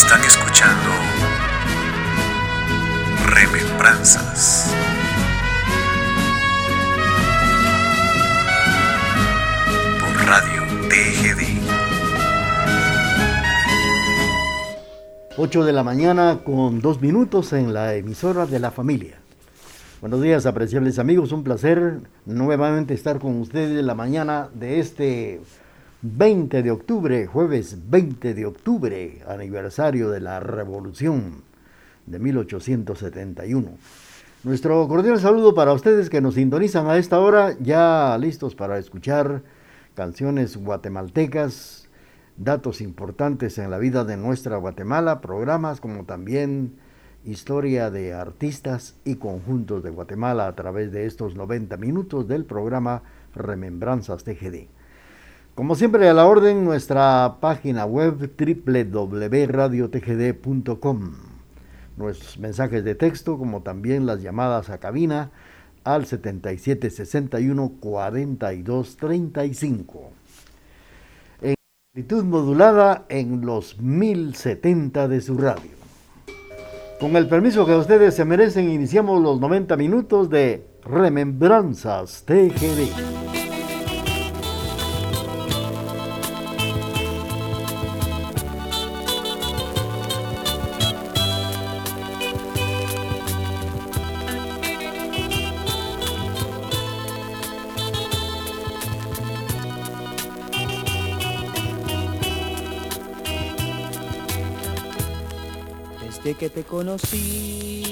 Están escuchando Remembranzas. Por Radio TGD. 8 de la mañana con dos minutos en la emisora de la familia. Buenos días, apreciables amigos. Un placer nuevamente estar con ustedes en la mañana de este 20 de octubre, jueves 20 de octubre, aniversario de la Revolución de 1871. Nuestro cordial saludo para ustedes que nos sintonizan a esta hora, ya listos para escuchar canciones guatemaltecas, datos importantes en la vida de nuestra Guatemala, programas como también historia de artistas y conjuntos de Guatemala a través de estos 90 minutos del programa Remembranzas TGD. Como siempre a la orden, nuestra página web www.radiotgd.com. Nuestros mensajes de texto, como también las llamadas a cabina al 7761 4235. En amplitud modulada en los 1070 de su radio. Con el permiso que ustedes se merecen, iniciamos los 90 minutos de Remembranzas TGD. Que te conocí,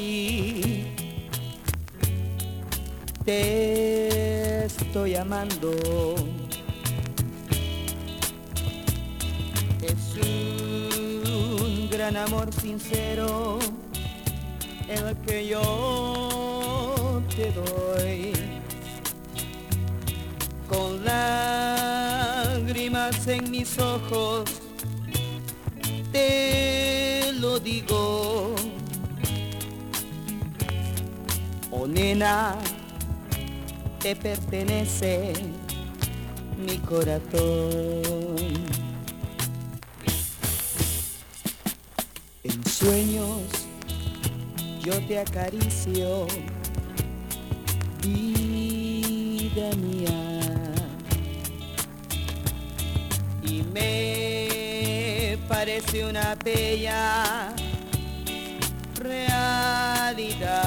te estoy amando. Es un gran amor sincero el que yo te doy. Con lágrimas en mis ojos, te lo digo. nena, te pertenece mi corazón. En sueños yo te acaricio, vida mía. Y me parece una bella realidad.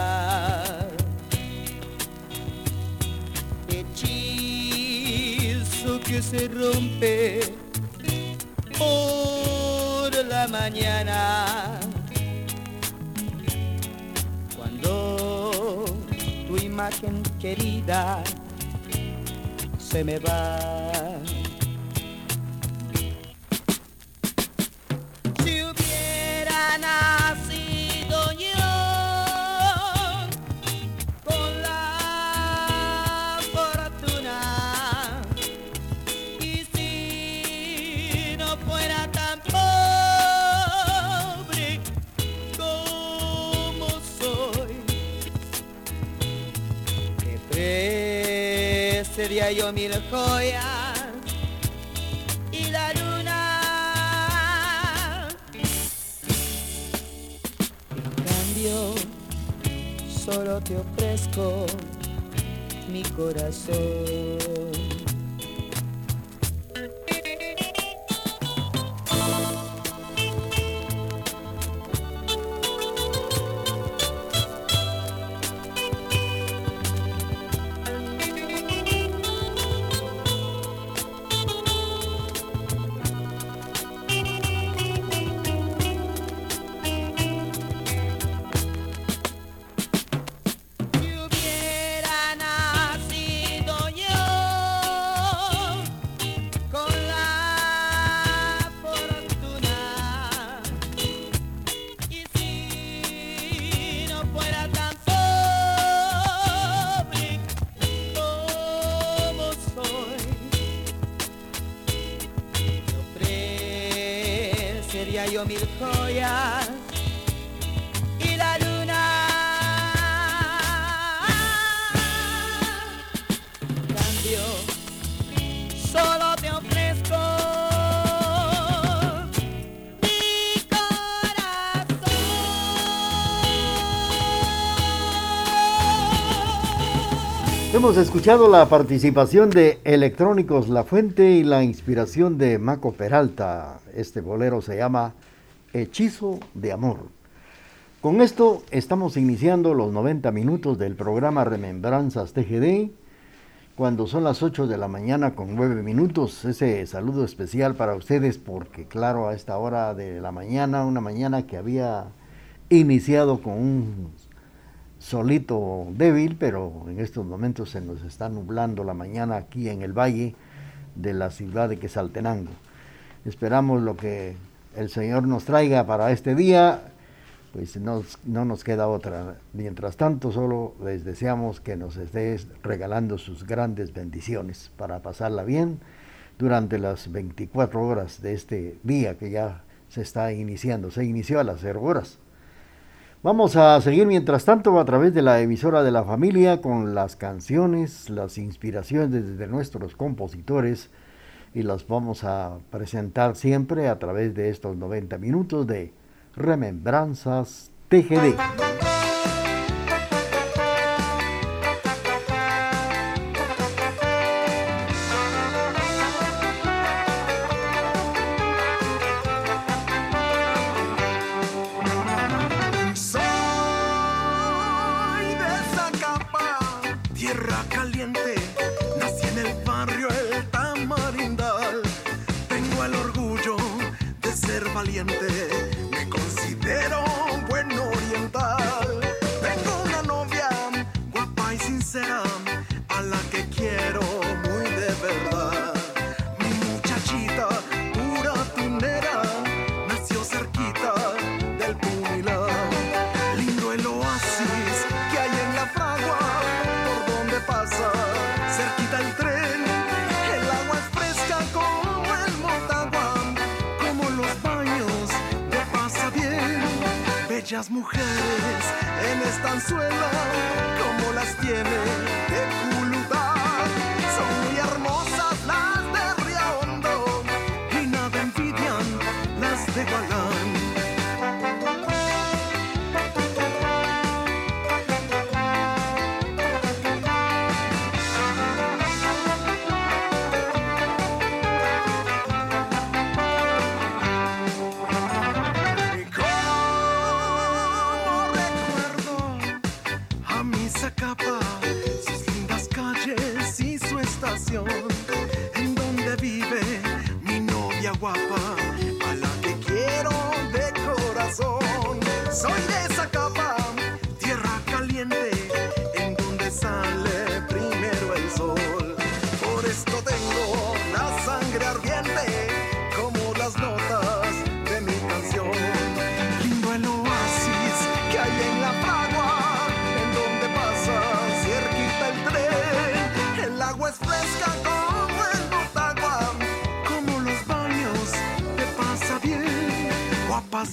que se rompe por la mañana. Cuando tu imagen querida se me va. Sería yo mil joyas y la luna. En cambio, solo te ofrezco mi corazón. Hemos escuchado la participación de Electrónicos La Fuente y la inspiración de Maco Peralta. Este bolero se llama Hechizo de Amor. Con esto estamos iniciando los 90 minutos del programa Remembranzas TGD, cuando son las 8 de la mañana con 9 minutos. Ese saludo especial para ustedes porque claro, a esta hora de la mañana, una mañana que había iniciado con un solito débil, pero en estos momentos se nos está nublando la mañana aquí en el valle de la ciudad de Quesaltenango. Esperamos lo que el Señor nos traiga para este día pues no, no nos queda otra. Mientras tanto, solo les deseamos que nos estés regalando sus grandes bendiciones para pasarla bien durante las 24 horas de este día que ya se está iniciando. Se inició a las 0 horas. Vamos a seguir mientras tanto a través de la emisora de la familia con las canciones, las inspiraciones de nuestros compositores y las vamos a presentar siempre a través de estos 90 minutos de Remembranzas TGD. Mujeres en esta anzuela, como las tiene de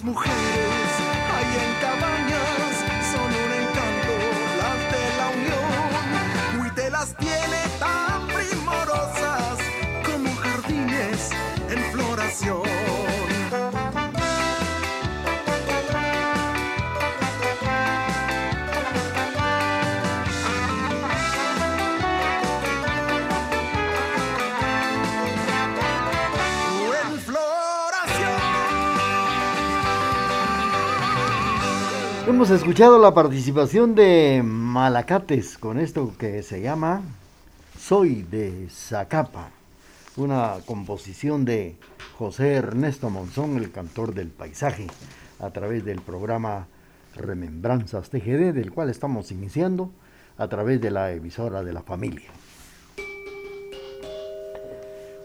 mujeres hay en caballo. Hemos escuchado la participación de Malacates con esto que se llama Soy de Zacapa, una composición de José Ernesto Monzón, el cantor del paisaje, a través del programa Remembranzas TGD, del cual estamos iniciando a través de la emisora de la familia.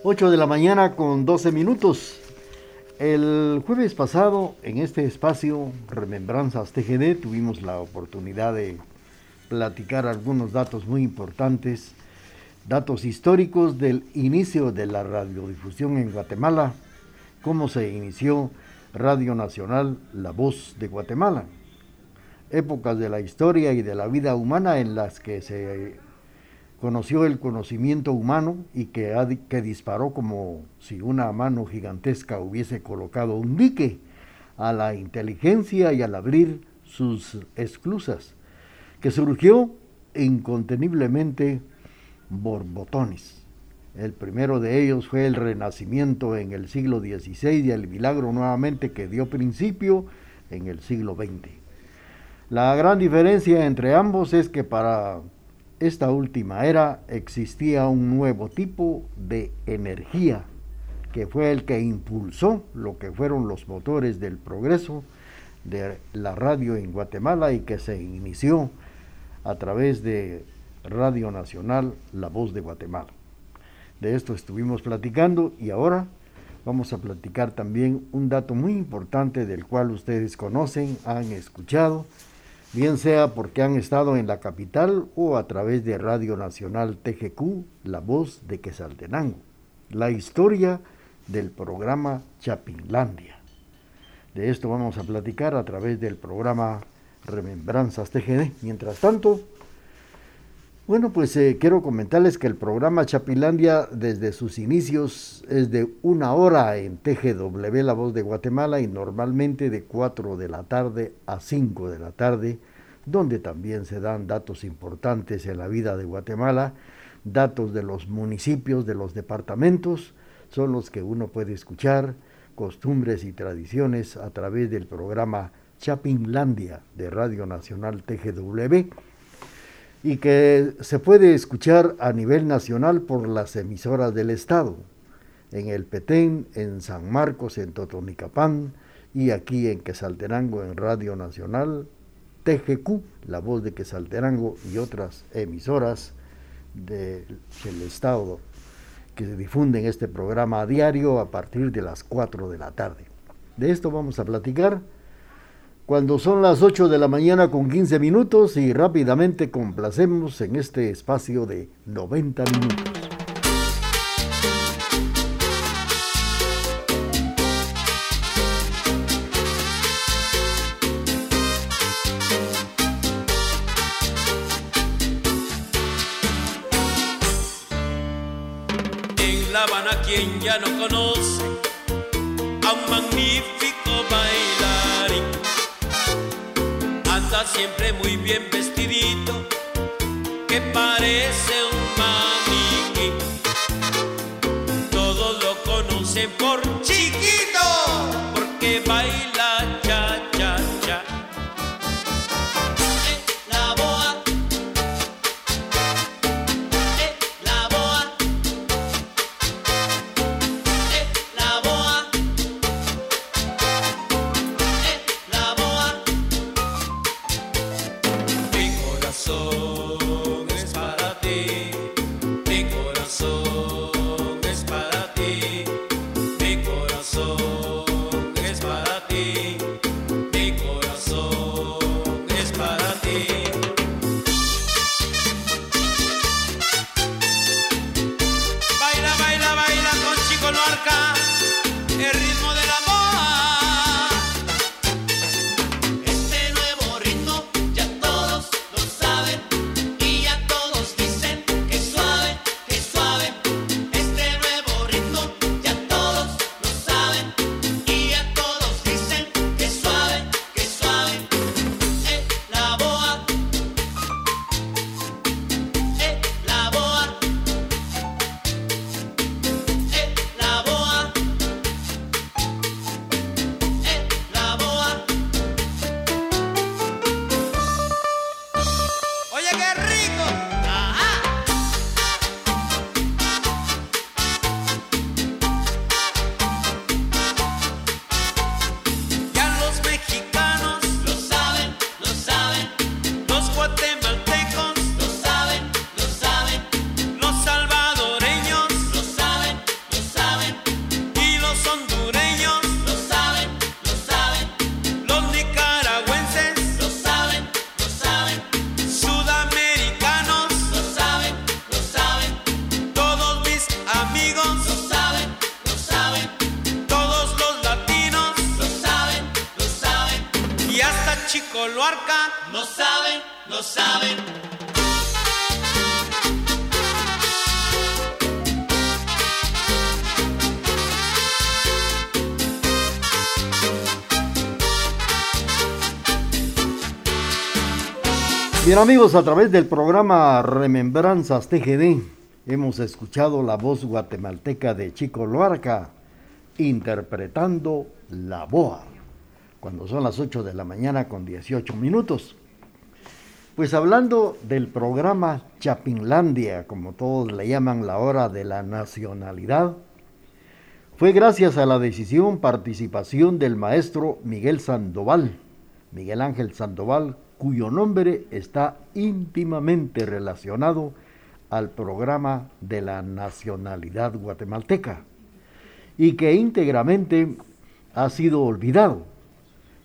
8 de la mañana con 12 minutos. El jueves pasado, en este espacio Remembranzas TGD, tuvimos la oportunidad de platicar algunos datos muy importantes, datos históricos del inicio de la radiodifusión en Guatemala, cómo se inició Radio Nacional La Voz de Guatemala, épocas de la historia y de la vida humana en las que se conoció el conocimiento humano y que, que disparó como si una mano gigantesca hubiese colocado un dique a la inteligencia y al abrir sus esclusas, que surgió inconteniblemente borbotones. El primero de ellos fue el Renacimiento en el siglo XVI y el milagro nuevamente que dio principio en el siglo XX. La gran diferencia entre ambos es que para esta última era existía un nuevo tipo de energía que fue el que impulsó lo que fueron los motores del progreso de la radio en Guatemala y que se inició a través de Radio Nacional La Voz de Guatemala. De esto estuvimos platicando y ahora vamos a platicar también un dato muy importante del cual ustedes conocen, han escuchado, bien sea porque han estado en la capital o a través de Radio Nacional TGQ, La Voz de Quesaltenango. La historia del programa Chapinlandia. De esto vamos a platicar a través del programa Remembranzas TGD. Mientras tanto, bueno, pues eh, quiero comentarles que el programa Chapinlandia desde sus inicios es de una hora en TGW La Voz de Guatemala y normalmente de 4 de la tarde a 5 de la tarde, donde también se dan datos importantes en la vida de Guatemala, datos de los municipios, de los departamentos, son los que uno puede escuchar, costumbres y tradiciones a través del programa Chapinlandia de Radio Nacional TGW y que se puede escuchar a nivel nacional por las emisoras del Estado, en el Petén, en San Marcos, en Totonicapán y aquí en Quesalterango en Radio Nacional, TGQ, La Voz de Quesalterango y otras emisoras del Estado que difunden este programa a diario a partir de las 4 de la tarde. De esto vamos a platicar cuando son las 8 de la mañana con 15 minutos y rápidamente complacemos en este espacio de 90 minutos. En La Habana quien ya no conoce a un magnífico siempre muy bien vestidito, que parece Bien amigos, a través del programa Remembranzas TGD, hemos escuchado la voz guatemalteca de Chico Loarca interpretando La Boa, cuando son las 8 de la mañana con 18 minutos. Pues hablando del programa Chapinlandia, como todos le llaman la hora de la nacionalidad, fue gracias a la decisión participación del maestro Miguel Sandoval, Miguel Ángel Sandoval, cuyo nombre está íntimamente relacionado al programa de la nacionalidad guatemalteca y que íntegramente ha sido olvidado,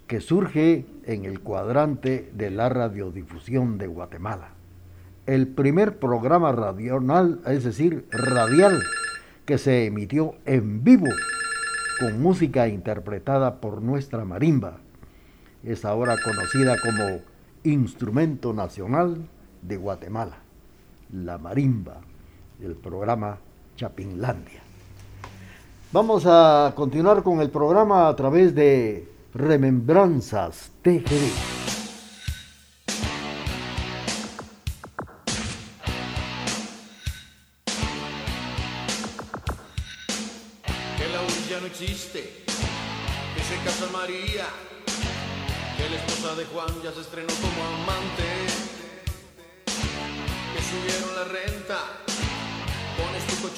que surge en el cuadrante de la radiodifusión de Guatemala. El primer programa radional, es decir, radial, que se emitió en vivo con música interpretada por nuestra marimba. Es ahora conocida como Instrumento Nacional de Guatemala, la marimba, del programa Chapinlandia. Vamos a continuar con el programa a través de Remembranzas TGD. que se casa María, que la esposa de Juan ya se estrenó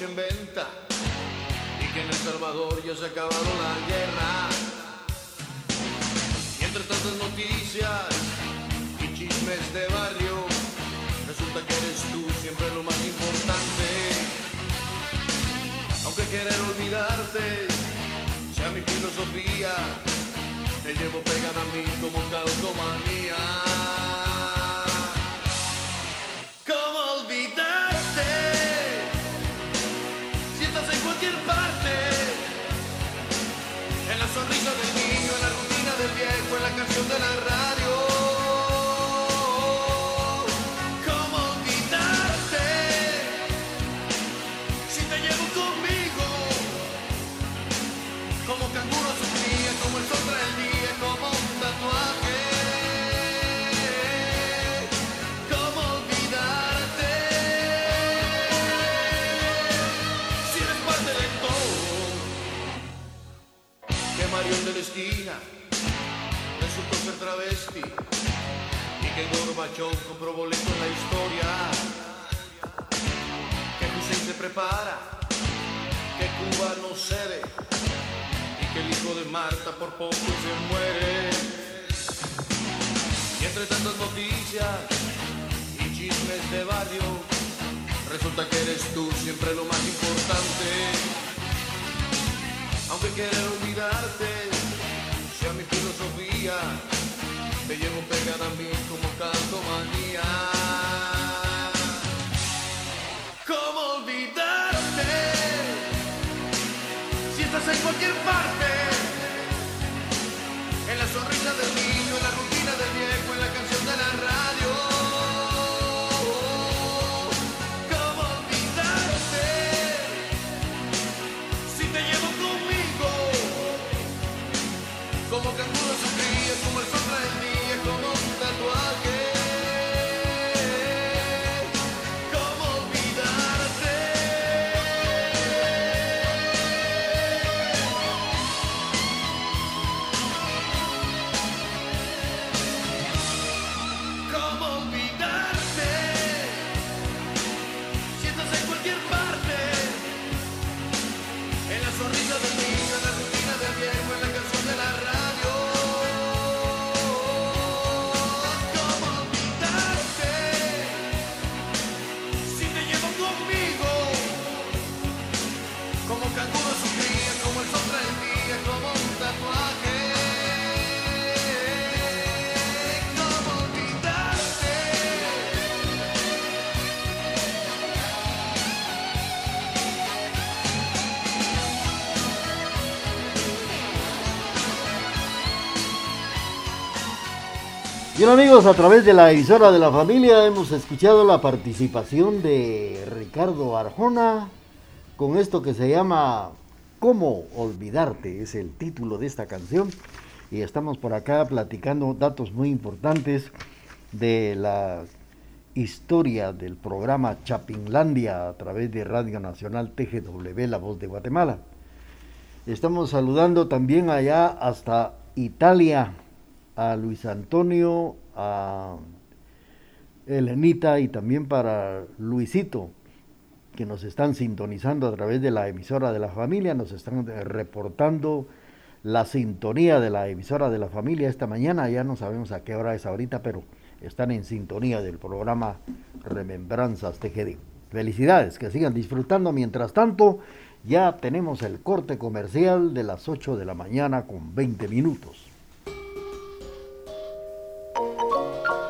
en venta y que en El Salvador ya se ha acabado la guerra. Y entre tantas noticias y chismes de barrio, resulta que eres tú siempre lo más importante. Aunque querer olvidarte sea mi filosofía, te llevo pegada a mí como calcomanía. En la canción de la radio. Que Gorbachov compró boleto en la historia que Hussein se prepara, que Cuba no cede y que el hijo de Marta por poco se muere. Y entre tantas noticias y chismes de barrio, resulta que eres tú siempre lo más importante. Aunque querer olvidarte sea mi filosofía, te llevo pegada a mí como calcomanía. ¿Cómo olvidarte? Si estás en cualquier parte, en la sonrisa del niño, Bien amigos, a través de la emisora de la familia hemos escuchado la participación de Ricardo Arjona con esto que se llama ¿Cómo olvidarte? Es el título de esta canción y estamos por acá platicando datos muy importantes de la historia del programa Chapinlandia a través de Radio Nacional TGW, La Voz de Guatemala. Estamos saludando también allá hasta Italia a Luis Antonio, a Elenita y también para Luisito, que nos están sintonizando a través de la emisora de la familia, nos están reportando la sintonía de la emisora de la familia esta mañana, ya no sabemos a qué hora es ahorita, pero están en sintonía del programa Remembranzas TGD. Felicidades, que sigan disfrutando. Mientras tanto, ya tenemos el corte comercial de las 8 de la mañana con 20 minutos.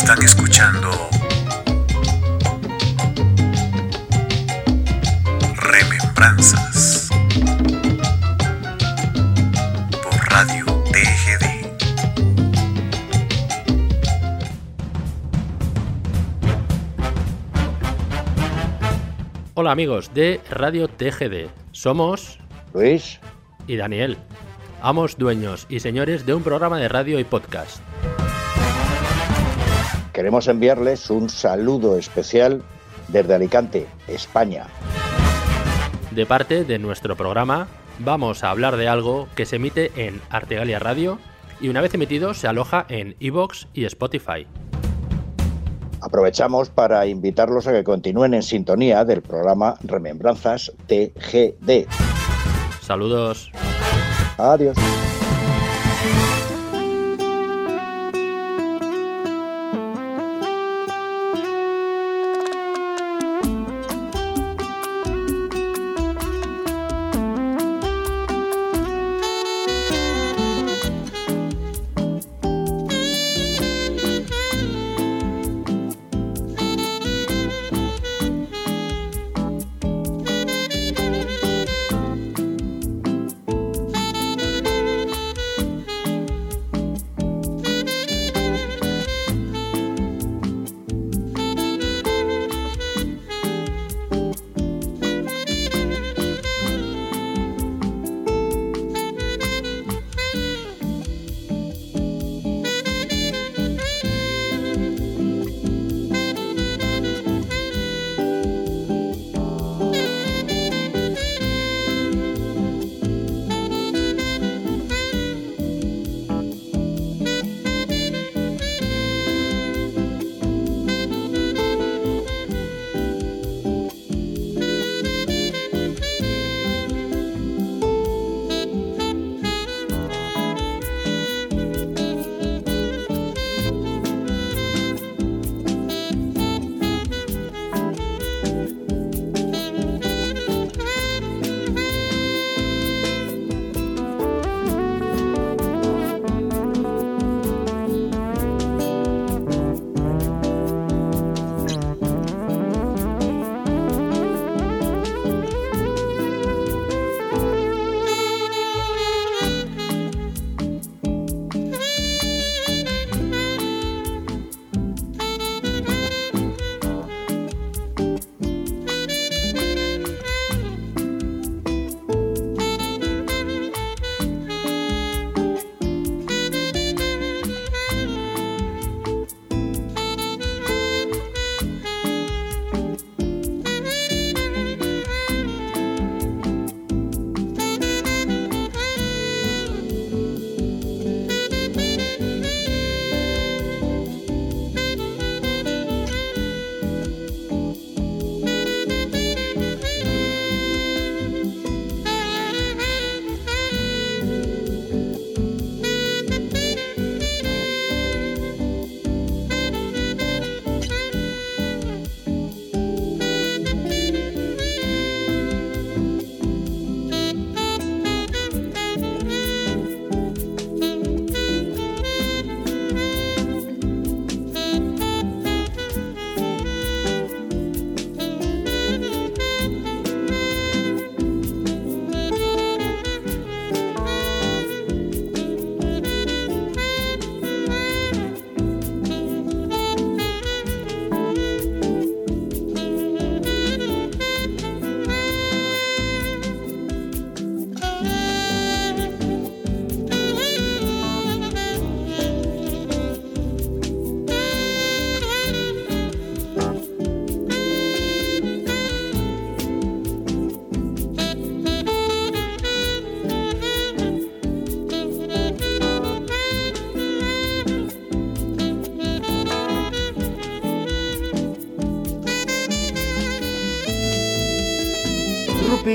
Están escuchando Remembranzas por Radio TGD. Hola amigos de Radio TGD. Somos Luis, y Daniel, amos, dueños y señores de un programa de radio y podcast. Queremos enviarles un saludo especial desde Alicante, España. De parte de nuestro programa, vamos a hablar de algo que se emite en Artegalia Radio y una vez emitido se aloja en iVoox y Spotify. Aprovechamos para invitarlos a que continúen en sintonía del programa Remembranzas TGD. Saludos. Adiós.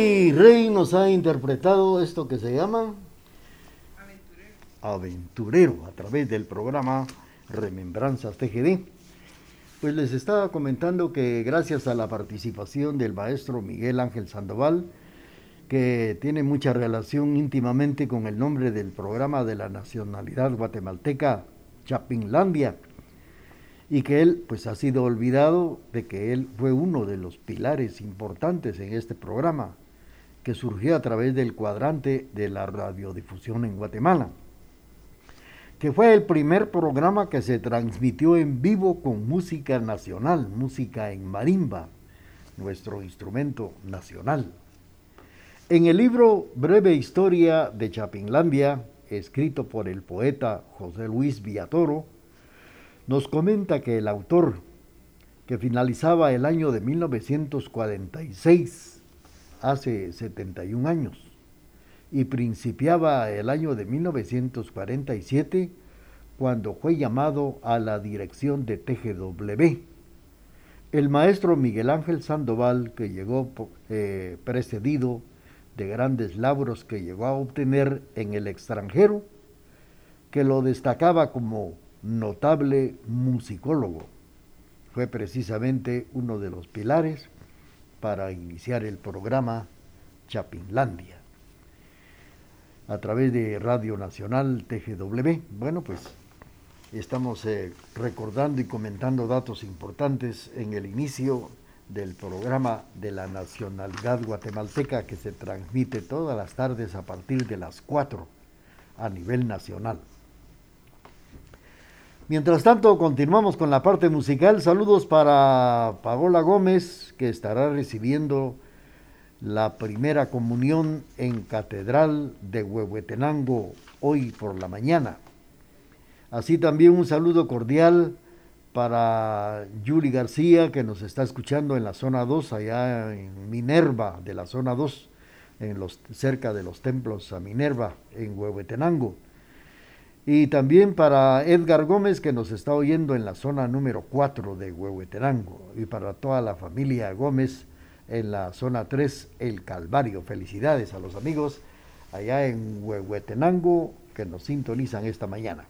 Rey nos ha interpretado esto que se llama Aventurero a través del programa Remembranzas TGD. Pues les estaba comentando que gracias a la participación del maestro Miguel Ángel Sandoval, que tiene mucha relación íntimamente con el nombre del programa de la nacionalidad guatemalteca, Chapinlandia, y que él pues ha sido olvidado de que él fue uno de los pilares importantes en este programa, que surgió a través del cuadrante de la radiodifusión en Guatemala que fue el primer programa que se transmitió en vivo con música nacional, música en marimba, nuestro instrumento nacional. En el libro Breve Historia de Chapinlandia, escrito por el poeta José Luis Villatoro, nos comenta que el autor, que finalizaba el año de 1946, hace 71 años, y principiaba el año de 1947 cuando fue llamado a la dirección de TGW. El maestro Miguel Ángel Sandoval, que llegó eh, precedido de grandes lauros que llegó a obtener en el extranjero, que lo destacaba como notable musicólogo. Fue precisamente uno de los pilares para iniciar el programa Chapinlandia a través de Radio Nacional TGW. Bueno, pues estamos eh, recordando y comentando datos importantes en el inicio del programa de la nacionalidad guatemalteca que se transmite todas las tardes a partir de las 4 a nivel nacional. Mientras tanto, continuamos con la parte musical. Saludos para Paola Gómez, que estará recibiendo la primera comunión en Catedral de Huehuetenango hoy por la mañana. Así también un saludo cordial para Yuli García, que nos está escuchando en la zona 2, allá en Minerva, de la zona 2, en los, cerca de los templos a Minerva, en Huehuetenango. Y también para Edgar Gómez, que nos está oyendo en la zona número 4 de Huehuetenango. Y para toda la familia Gómez en la zona 3, El Calvario. Felicidades a los amigos allá en Huehuetenango que nos sintonizan esta mañana.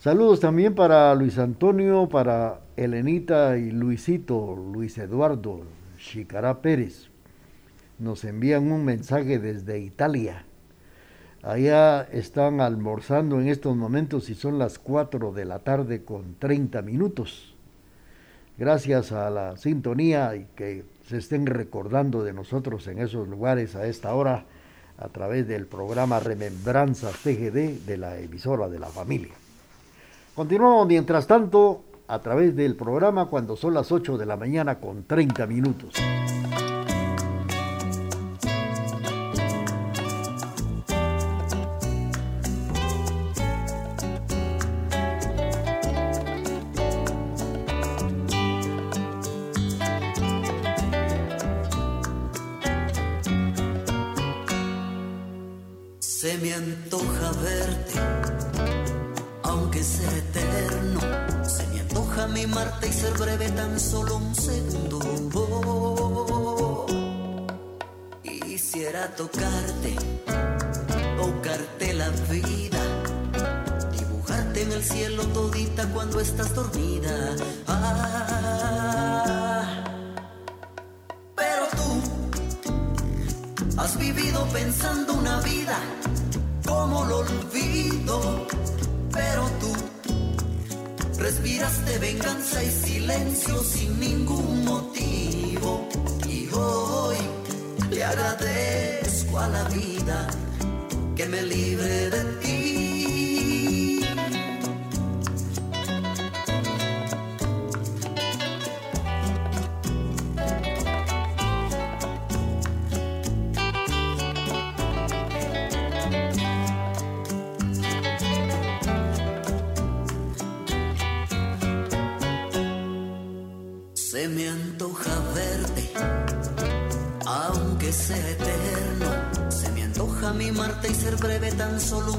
Saludos también para Luis Antonio, para Elenita y Luisito, Luis Eduardo, Chicará Pérez. Nos envían un mensaje desde Italia. Allá están almorzando en estos momentos y son las 4 de la tarde con 30 minutos. Gracias a la sintonía y que se estén recordando de nosotros en esos lugares a esta hora a través del programa Remembranzas TGD de la emisora de la familia. Continuamos mientras tanto a través del programa cuando son las 8 de la mañana con 30 minutos. Respiraste venganza y silencio sin ningún motivo. Y hoy le agradezco a la vida que me libre de ti.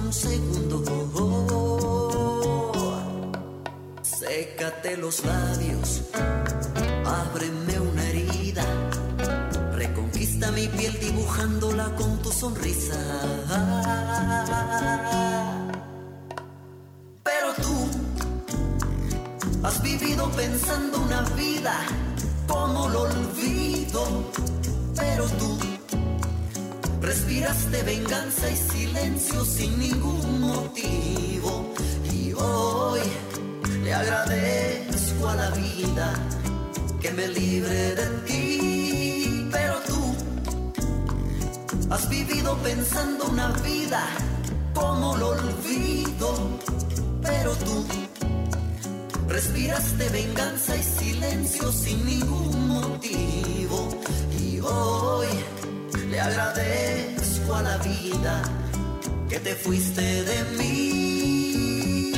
Un segundo. Sécate los labios, ábreme una herida, reconquista mi piel dibujándola con tu sonrisa. Pero tú has vivido pensando una vida respiraste venganza y silencio sin ningún motivo. Y hoy le agradezco a la vida que me libre de ti. Pero tú has vivido pensando una vida como lo olvido. Pero tú respiraste venganza y silencio sin ningún motivo. Y hoy le agradezco a la vida que te fuiste de mí.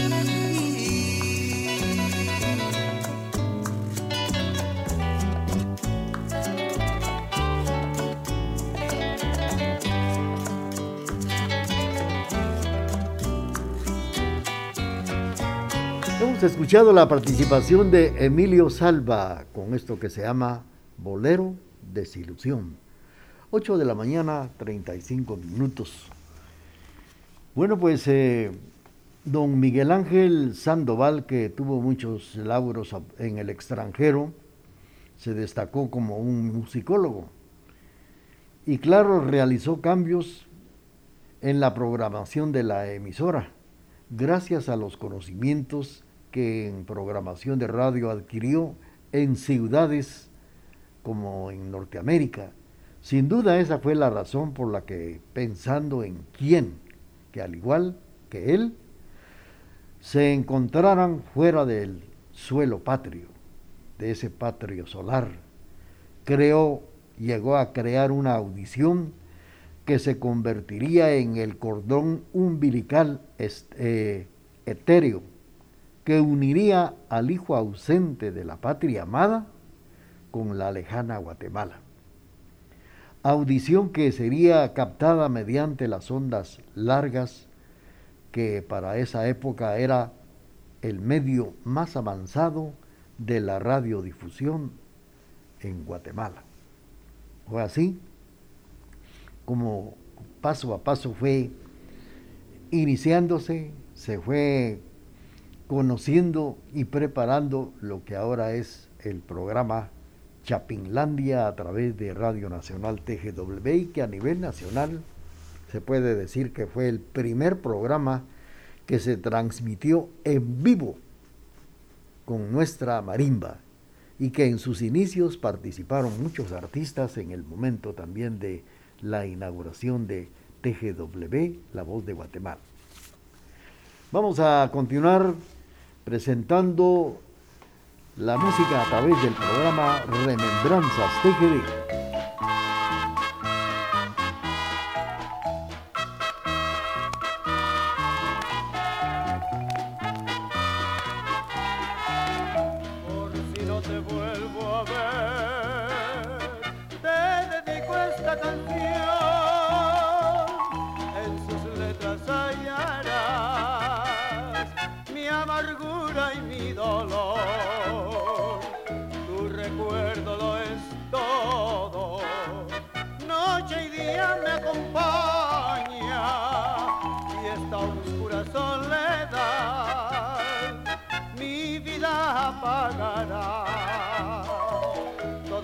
Hemos escuchado la participación de Emilio Salva con esto que se llama Bolero Desilusión. 8 de la mañana, 35 minutos. Bueno, pues eh, don Miguel Ángel Sandoval, que tuvo muchos lauros en el extranjero, se destacó como un musicólogo. Y claro, realizó cambios en la programación de la emisora, gracias a los conocimientos que en programación de radio adquirió en ciudades como en Norteamérica. Sin duda esa fue la razón por la que, pensando en quién, que al igual que él, se encontraran fuera del suelo patrio, de ese patrio solar, creó, llegó a crear una audición que se convertiría en el cordón umbilical eh, etéreo que uniría al hijo ausente de la patria amada con la lejana Guatemala. Audición que sería captada mediante las ondas largas que para esa época era el medio más avanzado de la radiodifusión en Guatemala. Fue así como paso a paso fue iniciándose, se fue conociendo y preparando lo que ahora es el programa Chapinlandia a través de Radio Nacional TGW y que a nivel nacional se puede decir que fue el primer programa que se transmitió en vivo con nuestra marimba y que en sus inicios participaron muchos artistas en el momento también de la inauguración de TGW, La Voz de Guatemala. Vamos a continuar presentando la música a través del programa Remembranzas TGD.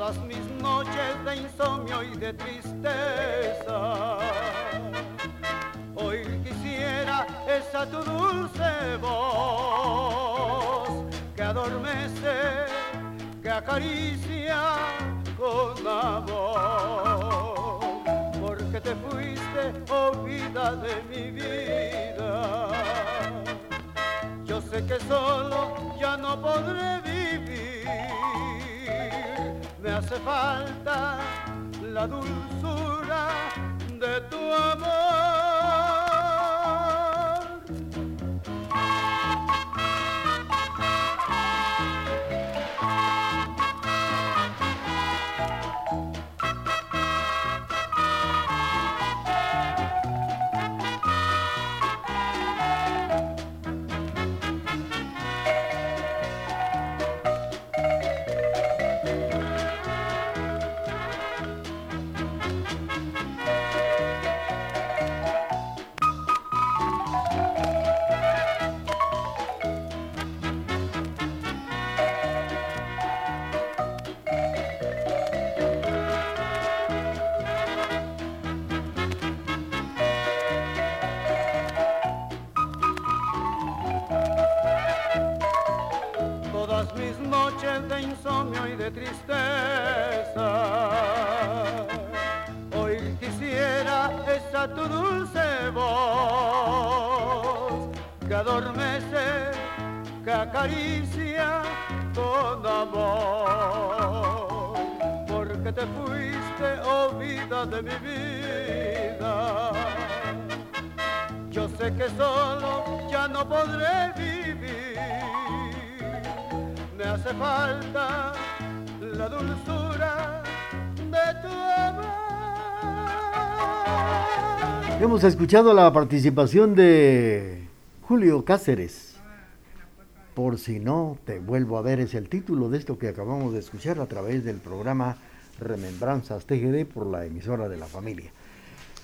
Todas mis noches de insomnio y de tristeza. Hoy quisiera esa tu dulce voz que adormece, que acaricia con amor. Porque te fuiste, oh vida de mi vida. Yo sé que solo ya no podré vivir. Hace falta la dulzura de tu amor. Tu dulce voz que adormece, que acaricia con amor. Porque te fuiste, oh vida de mi vida. Yo sé que solo ya no podré vivir. Me hace falta Hemos escuchado la participación de Julio Cáceres. Por si no te vuelvo a ver es el título de esto que acabamos de escuchar a través del programa Remembranzas TGD por la emisora de la familia.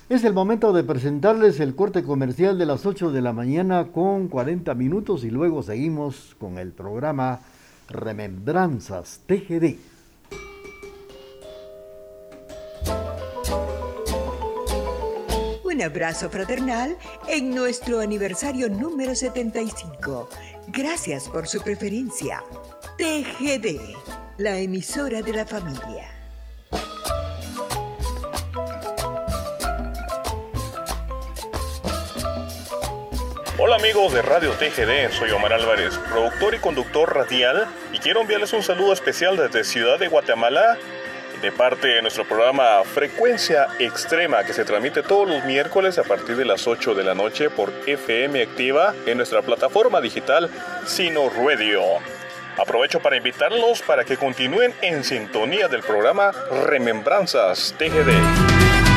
Es el momento de presentarles el corte comercial de las 8 de la mañana con 40 minutos y luego seguimos con el programa Remembranzas TGD. Abrazo fraternal en nuestro aniversario número 75. Gracias por su preferencia. TGD, la emisora de la familia. Hola amigos de Radio TGD, soy Omar Álvarez, productor y conductor radial y quiero enviarles un saludo especial desde Ciudad de Guatemala de parte de nuestro programa Frecuencia Extrema que se transmite todos los miércoles a partir de las 8 de la noche por FM Activa en nuestra plataforma digital Sino Radio. Aprovecho para invitarlos para que continúen en sintonía del programa Remembranzas TGD.